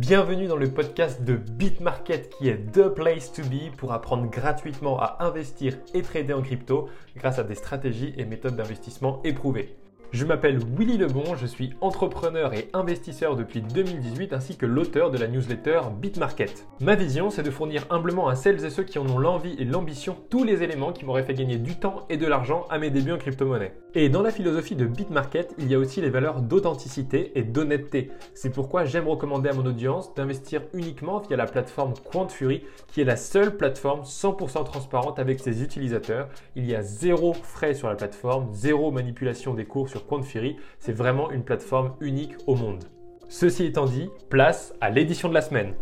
Bienvenue dans le podcast de BitMarket qui est the place to be pour apprendre gratuitement à investir et trader en crypto grâce à des stratégies et méthodes d'investissement éprouvées. Je m'appelle Willy Lebon, je suis entrepreneur et investisseur depuis 2018 ainsi que l'auteur de la newsletter BitMarket. Ma vision, c'est de fournir humblement à celles et ceux qui en ont l'envie et l'ambition tous les éléments qui m'auraient fait gagner du temps et de l'argent à mes débuts en crypto-monnaie. Et dans la philosophie de BitMarket, il y a aussi les valeurs d'authenticité et d'honnêteté. C'est pourquoi j'aime recommander à mon audience d'investir uniquement via la plateforme QuantFury qui est la seule plateforme 100% transparente avec ses utilisateurs. Il y a zéro frais sur la plateforme, zéro manipulation des cours sur Quantfiri, c'est vraiment une plateforme unique au monde. Ceci étant dit, place à l'édition de la semaine.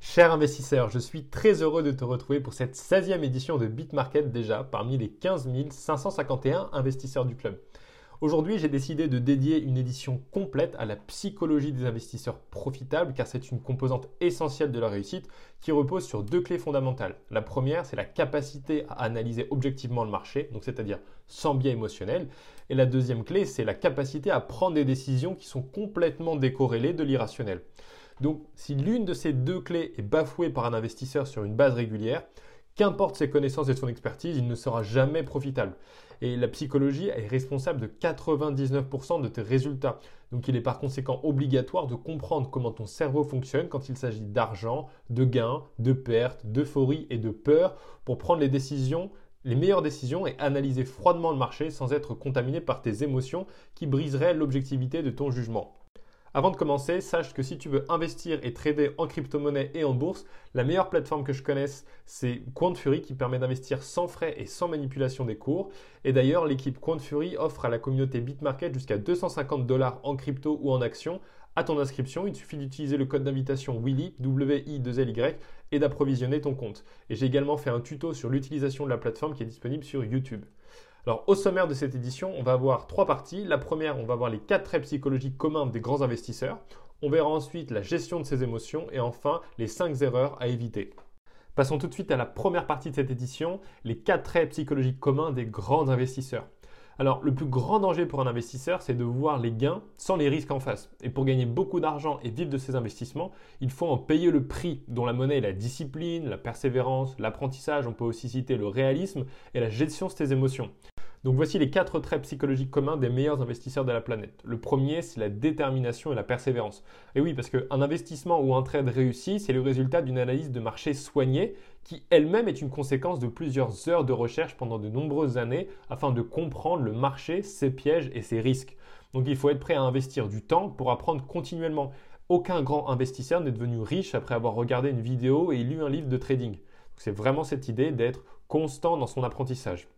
Cher investisseur, je suis très heureux de te retrouver pour cette 16e édition de BitMarket déjà parmi les 15 551 investisseurs du club. Aujourd'hui, j'ai décidé de dédier une édition complète à la psychologie des investisseurs profitables car c'est une composante essentielle de la réussite qui repose sur deux clés fondamentales. La première, c'est la capacité à analyser objectivement le marché, donc c'est-à-dire sans biais émotionnel. Et la deuxième clé, c'est la capacité à prendre des décisions qui sont complètement décorrélées de l'irrationnel. Donc, si l'une de ces deux clés est bafouée par un investisseur sur une base régulière, Qu'importe ses connaissances et son expertise, il ne sera jamais profitable. Et la psychologie est responsable de 99% de tes résultats. Donc il est par conséquent obligatoire de comprendre comment ton cerveau fonctionne quand il s'agit d'argent, de gains, de pertes, d'euphorie et de peur pour prendre les décisions les meilleures décisions et analyser froidement le marché sans être contaminé par tes émotions qui briseraient l'objectivité de ton jugement. Avant de commencer, sache que si tu veux investir et trader en crypto-monnaie et en bourse, la meilleure plateforme que je connaisse, c'est QuantFury qui permet d'investir sans frais et sans manipulation des cours. Et d'ailleurs, l'équipe QuantFury offre à la communauté BitMarket jusqu'à 250 dollars en crypto ou en actions à ton inscription. Il suffit d'utiliser le code d'invitation Willy, W-I-2-L-Y, et d'approvisionner ton compte. Et j'ai également fait un tuto sur l'utilisation de la plateforme qui est disponible sur YouTube. Alors, au sommaire de cette édition, on va avoir trois parties. La première, on va voir les quatre traits psychologiques communs des grands investisseurs. On verra ensuite la gestion de ses émotions et enfin les cinq erreurs à éviter. Passons tout de suite à la première partie de cette édition, les quatre traits psychologiques communs des grands investisseurs. Alors, le plus grand danger pour un investisseur, c'est de voir les gains sans les risques en face. Et pour gagner beaucoup d'argent et vivre de ses investissements, il faut en payer le prix, dont la monnaie est la discipline, la persévérance, l'apprentissage, on peut aussi citer le réalisme et la gestion de ses émotions. Donc voici les quatre traits psychologiques communs des meilleurs investisseurs de la planète. Le premier, c'est la détermination et la persévérance. Et oui, parce qu'un investissement ou un trade réussi, c'est le résultat d'une analyse de marché soignée qui elle-même est une conséquence de plusieurs heures de recherche pendant de nombreuses années afin de comprendre le marché, ses pièges et ses risques. Donc il faut être prêt à investir du temps pour apprendre continuellement. Aucun grand investisseur n'est devenu riche après avoir regardé une vidéo et lu un livre de trading. C'est vraiment cette idée d'être constant dans son apprentissage.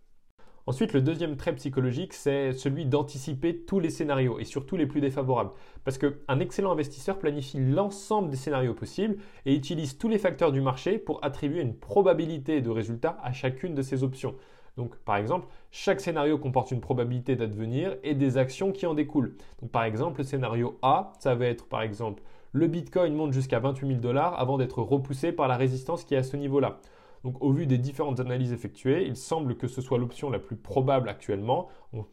Ensuite, le deuxième trait psychologique, c'est celui d'anticiper tous les scénarios et surtout les plus défavorables. Parce qu'un excellent investisseur planifie l'ensemble des scénarios possibles et utilise tous les facteurs du marché pour attribuer une probabilité de résultat à chacune de ses options. Donc, par exemple, chaque scénario comporte une probabilité d'advenir et des actions qui en découlent. Par exemple, le scénario A, ça va être par exemple le Bitcoin monte jusqu'à 28 000 dollars avant d'être repoussé par la résistance qui est à ce niveau-là. Donc au vu des différentes analyses effectuées, il semble que ce soit l'option la plus probable actuellement.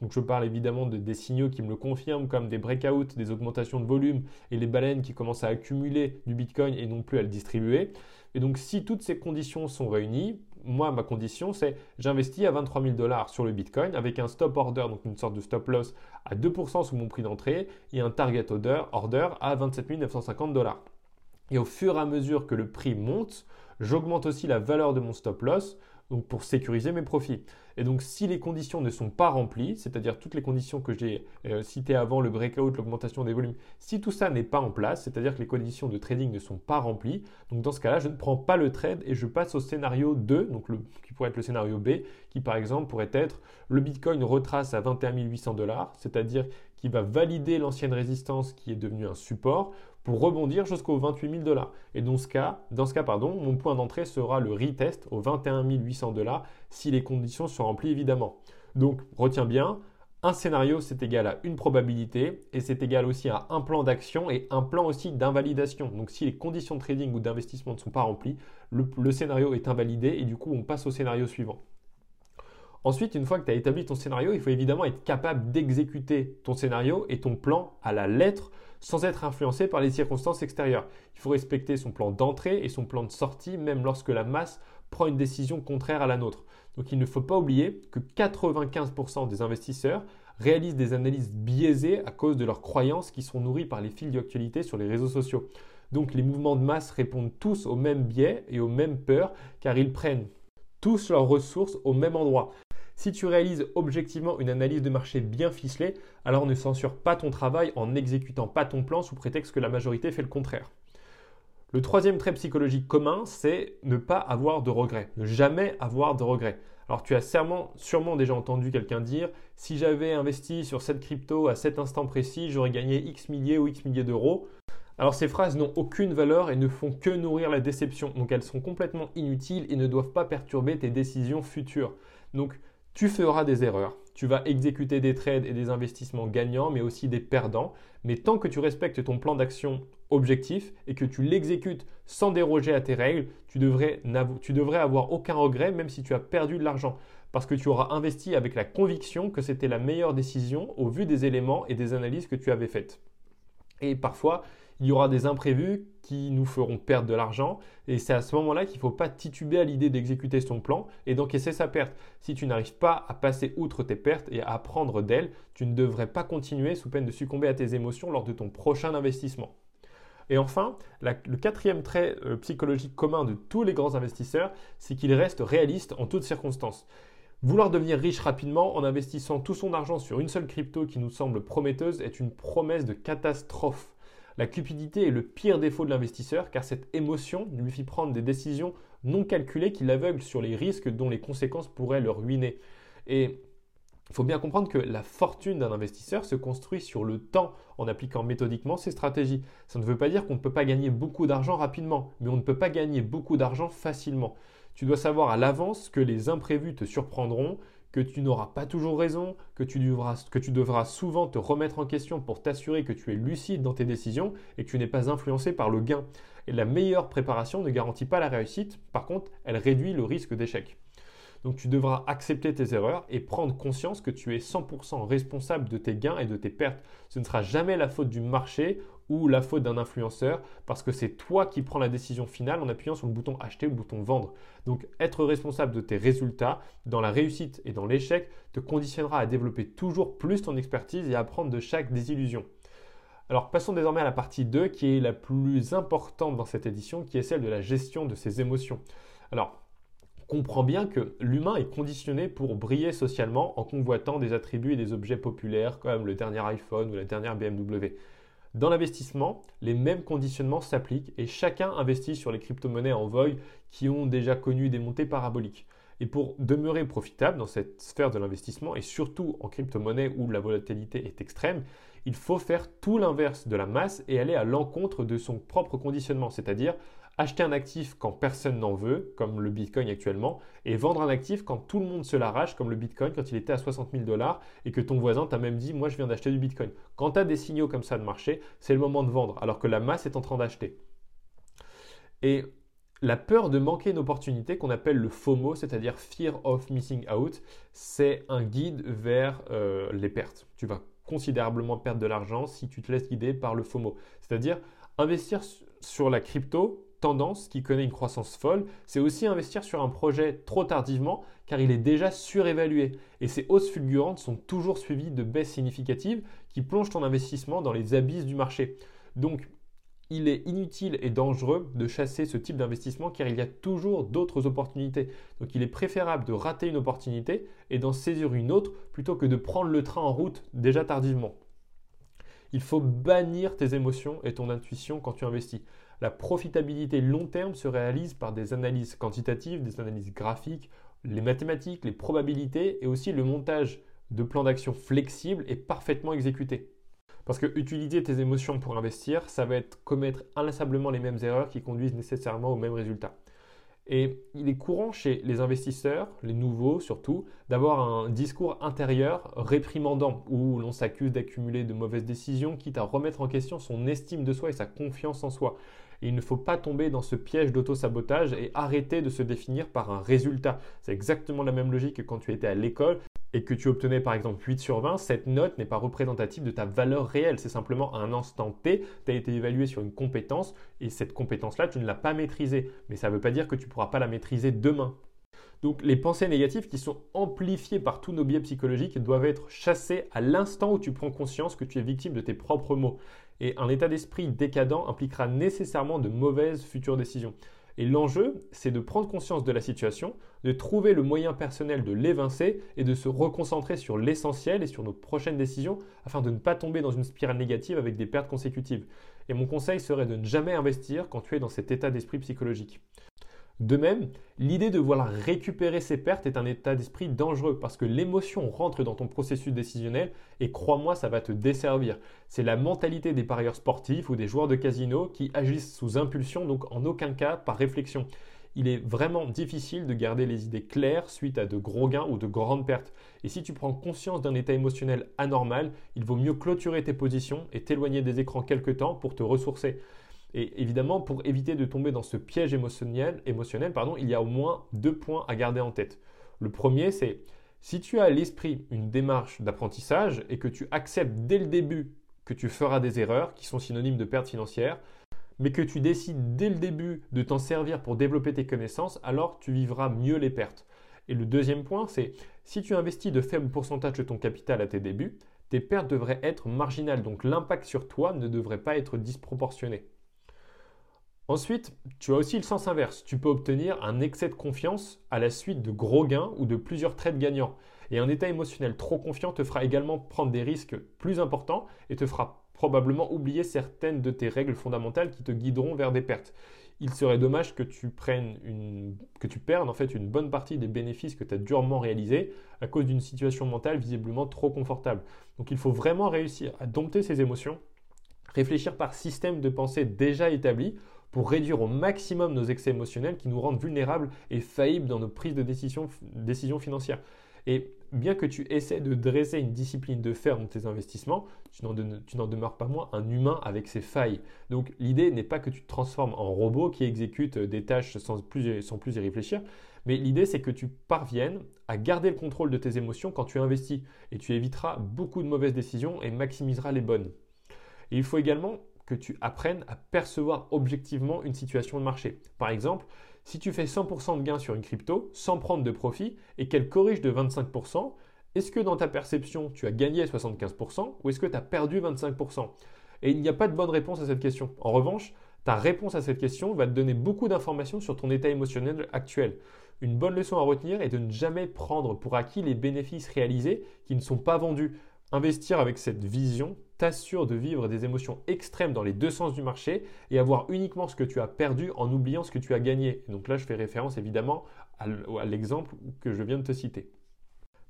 Je parle évidemment de, des signaux qui me le confirment comme des breakouts, des augmentations de volume et les baleines qui commencent à accumuler du Bitcoin et non plus à le distribuer. Et donc si toutes ces conditions sont réunies, moi ma condition c'est j'investis à 23 000 dollars sur le Bitcoin avec un stop order, donc une sorte de stop loss à 2% sous mon prix d'entrée et un target order, order à 27 950 dollars. Et au fur et à mesure que le prix monte, J'augmente aussi la valeur de mon stop loss donc pour sécuriser mes profits. Et donc si les conditions ne sont pas remplies, c'est-à-dire toutes les conditions que j'ai euh, citées avant, le breakout, l'augmentation des volumes, si tout ça n'est pas en place, c'est-à-dire que les conditions de trading ne sont pas remplies, donc dans ce cas-là, je ne prends pas le trade et je passe au scénario 2, donc le, qui pourrait être le scénario B, qui par exemple pourrait être le Bitcoin retrace à 21 800 dollars, c'est-à-dire qui va valider l'ancienne résistance qui est devenue un support pour rebondir jusqu'aux 28 000 dollars. Et dans ce cas, dans ce cas pardon, mon point d'entrée sera le retest aux 21 800 dollars si les conditions sont remplies évidemment. Donc retiens bien, un scénario c'est égal à une probabilité et c'est égal aussi à un plan d'action et un plan aussi d'invalidation. Donc si les conditions de trading ou d'investissement ne sont pas remplies, le, scénario est invalidé et du coup on passe au scénario suivant. Ensuite, une fois que tu as établi ton scénario, il faut évidemment être capable d'exécuter ton scénario et ton plan à la lettre sans être influencé par les circonstances extérieures. Il faut respecter son plan d'entrée et son plan de sortie, même lorsque la masse prend une décision contraire à la nôtre. Donc il ne faut pas oublier que 95% des investisseurs réalisent des analyses biaisées à cause de leurs croyances qui sont nourries par les fils d'actualité sur les réseaux sociaux. Donc les mouvements de masse répondent tous aux mêmes biais et aux mêmes peurs car ils prennent tous leurs ressources au même endroit. Si tu réalises objectivement une analyse de marché bien ficelée, alors ne censure pas ton travail en n'exécutant pas ton plan sous prétexte que la majorité fait le contraire. Le troisième trait psychologique commun, c'est ne pas avoir de regrets, ne jamais avoir de regrets. Alors tu as sûrement, déjà entendu quelqu'un dire si j'avais investi sur cette crypto à cet instant précis, j'aurais gagné X milliers ou X milliers d'euros. Alors ces phrases n'ont aucune valeur et ne font que nourrir la déception. Donc elles sont complètement inutiles et ne doivent pas perturber tes décisions futures. Donc tu feras des erreurs, tu vas exécuter des trades et des investissements gagnants, mais aussi des perdants. Mais tant que tu respectes ton plan d'action objectif et que tu l'exécutes sans déroger à tes règles, tu devrais, avoir aucun regret, même si tu as perdu de l'argent. Parce que tu auras investi avec la conviction que c'était la meilleure décision au vu des éléments et des analyses que tu avais faites. Et parfois, il y aura des imprévus qui nous feront perdre de l'argent. Et c'est à ce moment-là qu'il ne faut pas tituber à l'idée d'exécuter son plan et d'encaisser sa perte. Si tu n'arrives pas à passer outre tes pertes et à apprendre d'elles, tu ne devrais pas continuer sous peine de succomber à tes émotions lors de ton prochain investissement. Et enfin, le quatrième trait euh, psychologique commun de tous les grands investisseurs, c'est qu'ils restent réalistes en toutes circonstances. Vouloir devenir riche rapidement en investissant tout son argent sur une seule crypto qui nous semble prometteuse est une promesse de catastrophe. La cupidité est le pire défaut de l'investisseur car cette émotion lui fit prendre des décisions non calculées qui l'aveuglent sur les risques dont les conséquences pourraient le ruiner. Et il faut bien comprendre que la fortune d'un investisseur se construit sur le temps en appliquant méthodiquement ses stratégies. Ça ne veut pas dire qu'on ne peut pas gagner beaucoup d'argent rapidement, mais on ne peut pas gagner beaucoup d'argent facilement. Tu dois savoir à l'avance que les imprévus te surprendront, que tu n'auras pas toujours raison, que tu, devras, souvent te remettre en question pour t'assurer que tu es lucide dans tes décisions et que tu n'es pas influencé par le gain. Et la meilleure préparation ne garantit pas la réussite, par contre, elle réduit le risque d'échec. Donc tu devras accepter tes erreurs et prendre conscience que tu es 100% responsable de tes gains et de tes pertes. Ce ne sera jamais la faute du marché ou la faute d'un influenceur parce que c'est toi qui prends la décision finale en appuyant sur le bouton acheter ou le bouton vendre. Donc être responsable de tes résultats dans la réussite et dans l'échec te conditionnera à développer toujours plus ton expertise et à apprendre de chaque désillusion. Alors passons désormais à la partie 2 qui est la plus importante dans cette édition qui est celle de la gestion de ses émotions. Alors comprend bien que l'humain est conditionné pour briller socialement en convoitant des attributs et des objets populaires comme le dernier iPhone ou la dernière BMW. Dans l'investissement, les mêmes conditionnements s'appliquent et chacun investit sur les crypto-monnaies en vogue qui ont déjà connu des montées paraboliques. Et pour demeurer profitable dans cette sphère de l'investissement et surtout en crypto-monnaie où la volatilité est extrême, il faut faire tout l'inverse de la masse et aller à l'encontre de son propre conditionnement, c'est-à-dire acheter un actif quand personne n'en veut, comme le Bitcoin actuellement, et vendre un actif quand tout le monde se l'arrache, comme le Bitcoin quand il était à 60 000 dollars et que ton voisin t'a même dit moi je viens d'acheter du Bitcoin. Quand tu as des signaux comme ça de marché, c'est le moment de vendre, alors que la masse est en train d'acheter. Et la peur de manquer une opportunité qu'on appelle le FOMO, c'est-à-dire Fear of Missing Out, c'est un guide vers euh, les pertes. Tu vas considérablement perdre de l'argent si tu te laisses guider par le FOMO. C'est-à-dire investir sur la crypto tendance qui connaît une croissance folle, c'est aussi investir sur un projet trop tardivement car il est déjà surévalué. Et ces hausses fulgurantes sont toujours suivies de baisses significatives qui plongent ton investissement dans les abysses du marché. Donc, il est inutile et dangereux de chasser ce type d'investissement car il y a toujours d'autres opportunités. Donc il est préférable de rater une opportunité et d'en saisir une autre plutôt que de prendre le train en route déjà tardivement. Il faut bannir tes émotions et ton intuition quand tu investis. La profitabilité long terme se réalise par des analyses quantitatives, des analyses graphiques, les mathématiques, les probabilités et aussi le montage de plans d'action flexibles et parfaitement exécutés. Parce que utiliser tes émotions pour investir, ça va être commettre inlassablement les mêmes erreurs qui conduisent nécessairement au même résultat. Et il est courant chez les investisseurs, les nouveaux surtout, d'avoir un discours intérieur réprimandant où l'on s'accuse d'accumuler de mauvaises décisions, quitte à remettre en question son estime de soi et sa confiance en soi. Il ne faut pas tomber dans ce piège d'auto-sabotage et arrêter de se définir par un résultat. C'est exactement la même logique que quand tu étais à l'école et que tu obtenais par exemple 8 sur 20, cette note n'est pas représentative de ta valeur réelle. C'est simplement un instant T, tu as été évalué sur une compétence et cette compétence-là, tu ne l'as pas maîtrisée. Mais ça ne veut pas dire que tu ne pourras pas la maîtriser demain. Donc les pensées négatives qui sont amplifiées par tous nos biais psychologiques doivent être chassées à l'instant où tu prends conscience que tu es victime de tes propres mots. Et un état d'esprit décadent impliquera nécessairement de mauvaises futures décisions. Et l'enjeu, c'est de prendre conscience de la situation, de trouver le moyen personnel de l'évincer et de se reconcentrer sur l'essentiel et sur nos prochaines décisions afin de ne pas tomber dans une spirale négative avec des pertes consécutives. Et mon conseil serait de ne jamais investir quand tu es dans cet état d'esprit psychologique. De même, l'idée de vouloir récupérer ses pertes est un état d'esprit dangereux parce que l'émotion rentre dans ton processus décisionnel et crois-moi, ça va te desservir. C'est la mentalité des parieurs sportifs ou des joueurs de casino qui agissent sous impulsion, donc en aucun cas par réflexion. Il est vraiment difficile de garder les idées claires suite à de gros gains ou de grandes pertes. Et si tu prends conscience d'un état émotionnel anormal, il vaut mieux clôturer tes positions et t'éloigner des écrans quelque temps pour te ressourcer. Et évidemment, pour éviter de tomber dans ce piège émotionnel, pardon, il y a au moins deux points à garder en tête. Le premier, c'est si tu as à l'esprit une démarche d'apprentissage et que tu acceptes dès le début que tu feras des erreurs qui sont synonymes de perte financière, mais que tu décides dès le début de t'en servir pour développer tes connaissances, alors tu vivras mieux les pertes. Et le deuxième point, c'est si tu investis de faibles pourcentages de ton capital à tes débuts, tes pertes devraient être marginales, donc l'impact sur toi ne devrait pas être disproportionné. Ensuite, tu as aussi le sens inverse. Tu peux obtenir un excès de confiance à la suite de gros gains ou de plusieurs trades gagnants. Et un état émotionnel trop confiant te fera également prendre des risques plus importants et te fera probablement oublier certaines de tes règles fondamentales qui te guideront vers des pertes. Il serait dommage que tu prennes une, que tu perdes en fait une bonne partie des bénéfices que tu as durement réalisés à cause d'une situation mentale visiblement trop confortable. Donc il faut vraiment réussir à dompter ces émotions, réfléchir par système de pensée déjà établi pour réduire au maximum nos excès émotionnels qui nous rendent vulnérables et faillibles dans nos prises de décision, décisions financières. Et bien que tu essaies de dresser une discipline de fer dans tes investissements, tu n'en demeures pas moins un humain avec ses failles. Donc l'idée n'est pas que tu te transformes en robot qui exécute des tâches sans plus, sans plus y réfléchir, mais l'idée c'est que tu parviennes à garder le contrôle de tes émotions quand tu investis et tu éviteras beaucoup de mauvaises décisions et maximiseras les bonnes. Il faut également que tu apprennes à percevoir objectivement une situation de marché. Par exemple, si tu fais 100% de gains sur une crypto sans prendre de profit et qu'elle corrige de 25%, est-ce que dans ta perception, tu as gagné 75% ou est-ce que tu as perdu 25% Et il n'y a pas de bonne réponse à cette question. En revanche, ta réponse à cette question va te donner beaucoup d'informations sur ton état émotionnel actuel. Une bonne leçon à retenir est de ne jamais prendre pour acquis les bénéfices réalisés qui ne sont pas vendus. Investir avec cette vision t'assure de vivre des émotions extrêmes dans les deux sens du marché et avoir uniquement ce que tu as perdu en oubliant ce que tu as gagné. donc là, je fais référence évidemment à l'exemple que je viens de te citer.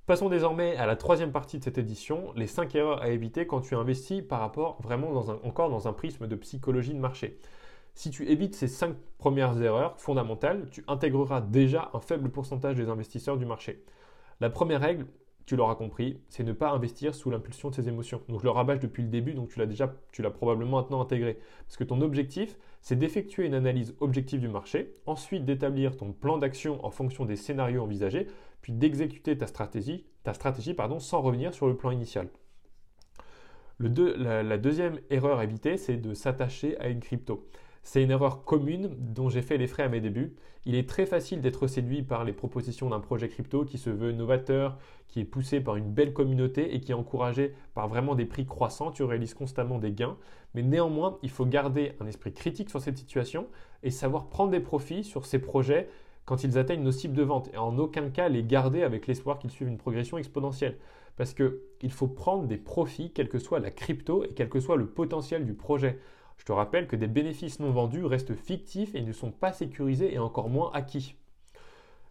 Passons désormais à la troisième partie de cette édition, les 5 erreurs à éviter quand tu investis par rapport vraiment encore dans un prisme de psychologie de marché. Si tu évites ces 5 premières erreurs fondamentales, tu intégreras déjà un faible pourcentage des investisseurs du marché. La première règle, tu l'auras compris, c'est ne pas investir sous l'impulsion de ses émotions. Donc je le rabâche depuis le début, donc tu l'as déjà, tu l'as probablement maintenant intégré. Parce que ton objectif, c'est d'effectuer une analyse objective du marché, ensuite d'établir ton plan d'action en fonction des scénarios envisagés, puis d'exécuter ta stratégie, ta stratégie sans revenir sur le plan initial. la, deuxième erreur à éviter, c'est de s'attacher à une crypto. C'est une erreur commune dont j'ai fait les frais à mes débuts. Il est très facile d'être séduit par les propositions d'un projet crypto qui se veut novateur, qui est poussé par une belle communauté et qui est encouragé par vraiment des prix croissants. Tu réalises constamment des gains. Mais néanmoins, il faut garder un esprit critique sur cette situation et savoir prendre des profits sur ces projets quand ils atteignent nos cibles de vente et en aucun cas les garder avec l'espoir qu'ils suivent une progression exponentielle. Parce qu'il faut prendre des profits, quelle que soit la crypto et quel que soit le potentiel du projet. Je te rappelle que des bénéfices non vendus restent fictifs et ne sont pas sécurisés et encore moins acquis.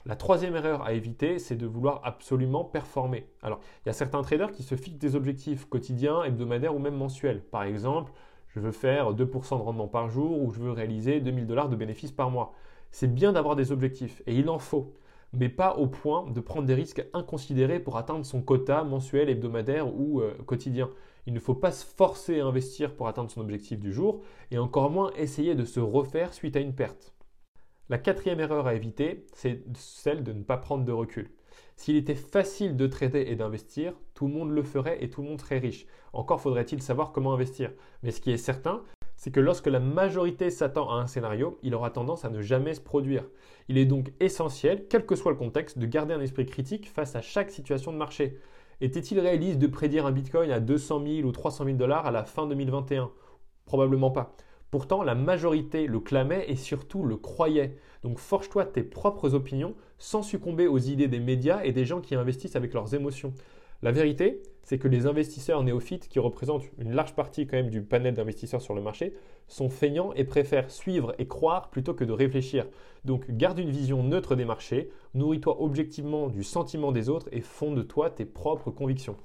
La troisième erreur à éviter, c'est de vouloir absolument performer. Alors, il y a certains traders qui se fixent des objectifs quotidiens, hebdomadaires ou même mensuels. Par exemple, je veux faire 2% de rendement par jour ou je veux réaliser 2000 dollars de bénéfices par mois. C'est bien d'avoir des objectifs et il en faut. Mais pas au point de prendre des risques inconsidérés pour atteindre son quota mensuel, hebdomadaire ou euh, quotidien. Il ne faut pas se forcer à investir pour atteindre son objectif du jour et encore moins essayer de se refaire suite à une perte. La quatrième erreur à éviter, c'est celle de ne pas prendre de recul. S'il était facile de trader et d'investir, tout le monde le ferait et tout le monde serait riche. Encore faudrait-il savoir comment investir. Mais ce qui est certain, c'est que lorsque la majorité s'attend à un scénario, il aura tendance à ne jamais se produire. Il est donc essentiel, quel que soit le contexte, de garder un esprit critique face à chaque situation de marché. Était-il réaliste de prédire un Bitcoin à 200 000 ou 300 000 dollars à la fin 2021 Probablement pas. Pourtant, la majorité le clamait et surtout le croyait. Donc forge-toi tes propres opinions sans succomber aux idées des médias et des gens qui investissent avec leurs émotions. La vérité, c'est que les investisseurs néophytes, qui représentent une large partie quand même du panel d'investisseurs sur le marché, sont feignants et préfèrent suivre et croire plutôt que de réfléchir. Donc garde une vision neutre des marchés, nourris-toi objectivement du sentiment des autres et fonde-toi tes propres convictions.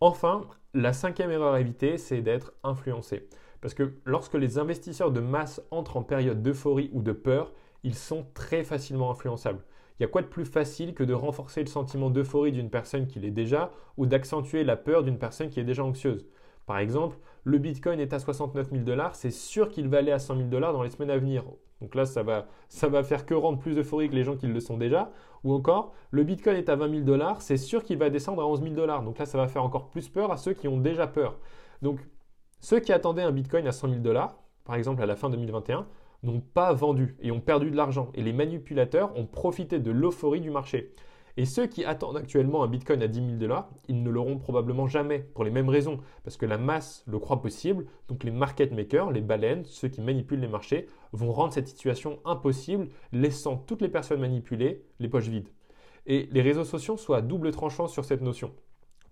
Enfin, la cinquième erreur à éviter, c'est d'être influencé. Parce que lorsque les investisseurs de masse entrent en période d'euphorie ou de peur, ils sont très facilement influençables. Il y a quoi de plus facile que de renforcer le sentiment d'euphorie d'une personne qui l'est déjà ou d'accentuer la peur d'une personne qui est déjà anxieuse? Par exemple, le Bitcoin est à 69 000 dollars, c'est sûr qu'il va aller à 100 000 dollars dans les semaines à venir. Donc là, ça va, ça va faire que rendre plus euphorique les gens qui le sont déjà. Ou encore, le Bitcoin est à 20 000 dollars, c'est sûr qu'il va descendre à 11 000 dollars. Donc là, ça va faire encore plus peur à ceux qui ont déjà peur. Donc, ceux qui attendaient un Bitcoin à 100 000 dollars, par exemple à la fin 2021, n'ont pas vendu et ont perdu de l'argent. Et les manipulateurs ont profité de l'euphorie du marché. Et ceux qui attendent actuellement un Bitcoin à 10 000 dollars, ils ne l'auront probablement jamais, pour les mêmes raisons, parce que la masse le croit possible, donc les market makers, les baleines, ceux qui manipulent les marchés, vont rendre cette situation impossible, laissant toutes les personnes manipulées les poches vides. Et les réseaux sociaux sont à double tranchant sur cette notion.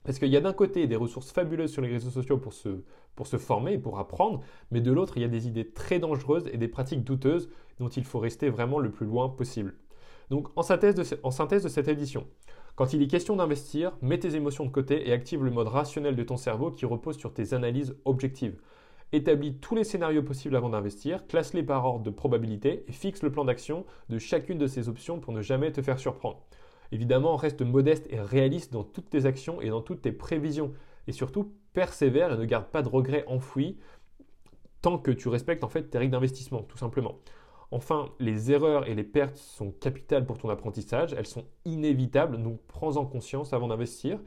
Parce qu'il y a d'un côté des ressources fabuleuses sur les réseaux sociaux pour se, pour se former et pour apprendre, mais de l'autre, il y a des idées très dangereuses et des pratiques douteuses dont il faut rester vraiment le plus loin possible. Donc en synthèse de, cette édition, quand il est question d'investir, mets tes émotions de côté et active le mode rationnel de ton cerveau qui repose sur tes analyses objectives. Établis tous les scénarios possibles avant d'investir, classe-les par ordre de probabilité et fixe le plan d'action de chacune de ces options pour ne jamais te faire surprendre. Évidemment, reste modeste et réaliste dans toutes tes actions et dans toutes tes prévisions. Et surtout, persévère et ne garde pas de regrets enfouis tant que tu respectes en fait tes règles d'investissement, tout simplement. Enfin, les erreurs et les pertes sont capitales pour ton apprentissage, elles sont inévitables, donc prends-en conscience avant d'investir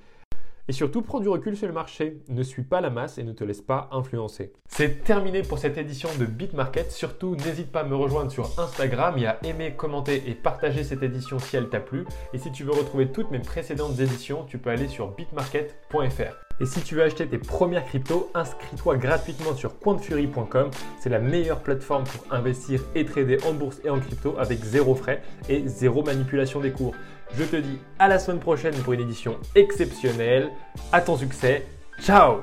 et surtout, prends du recul sur le marché. Ne suis pas la masse et ne te laisse pas influencer. C'est terminé pour cette édition de BitMarket. Surtout, n'hésite pas à me rejoindre sur Instagram et à aimer, commenter et partager cette édition si elle t'a plu. Et si tu veux retrouver toutes mes précédentes éditions, tu peux aller sur bitmarket.fr. Et si tu veux acheter tes premières cryptos, inscris-toi gratuitement sur quantfury.com. C'est la meilleure plateforme pour investir et trader en bourse et en crypto avec zéro frais et zéro manipulation des cours. Je te dis à la semaine prochaine pour une édition exceptionnelle. À ton succès. Ciao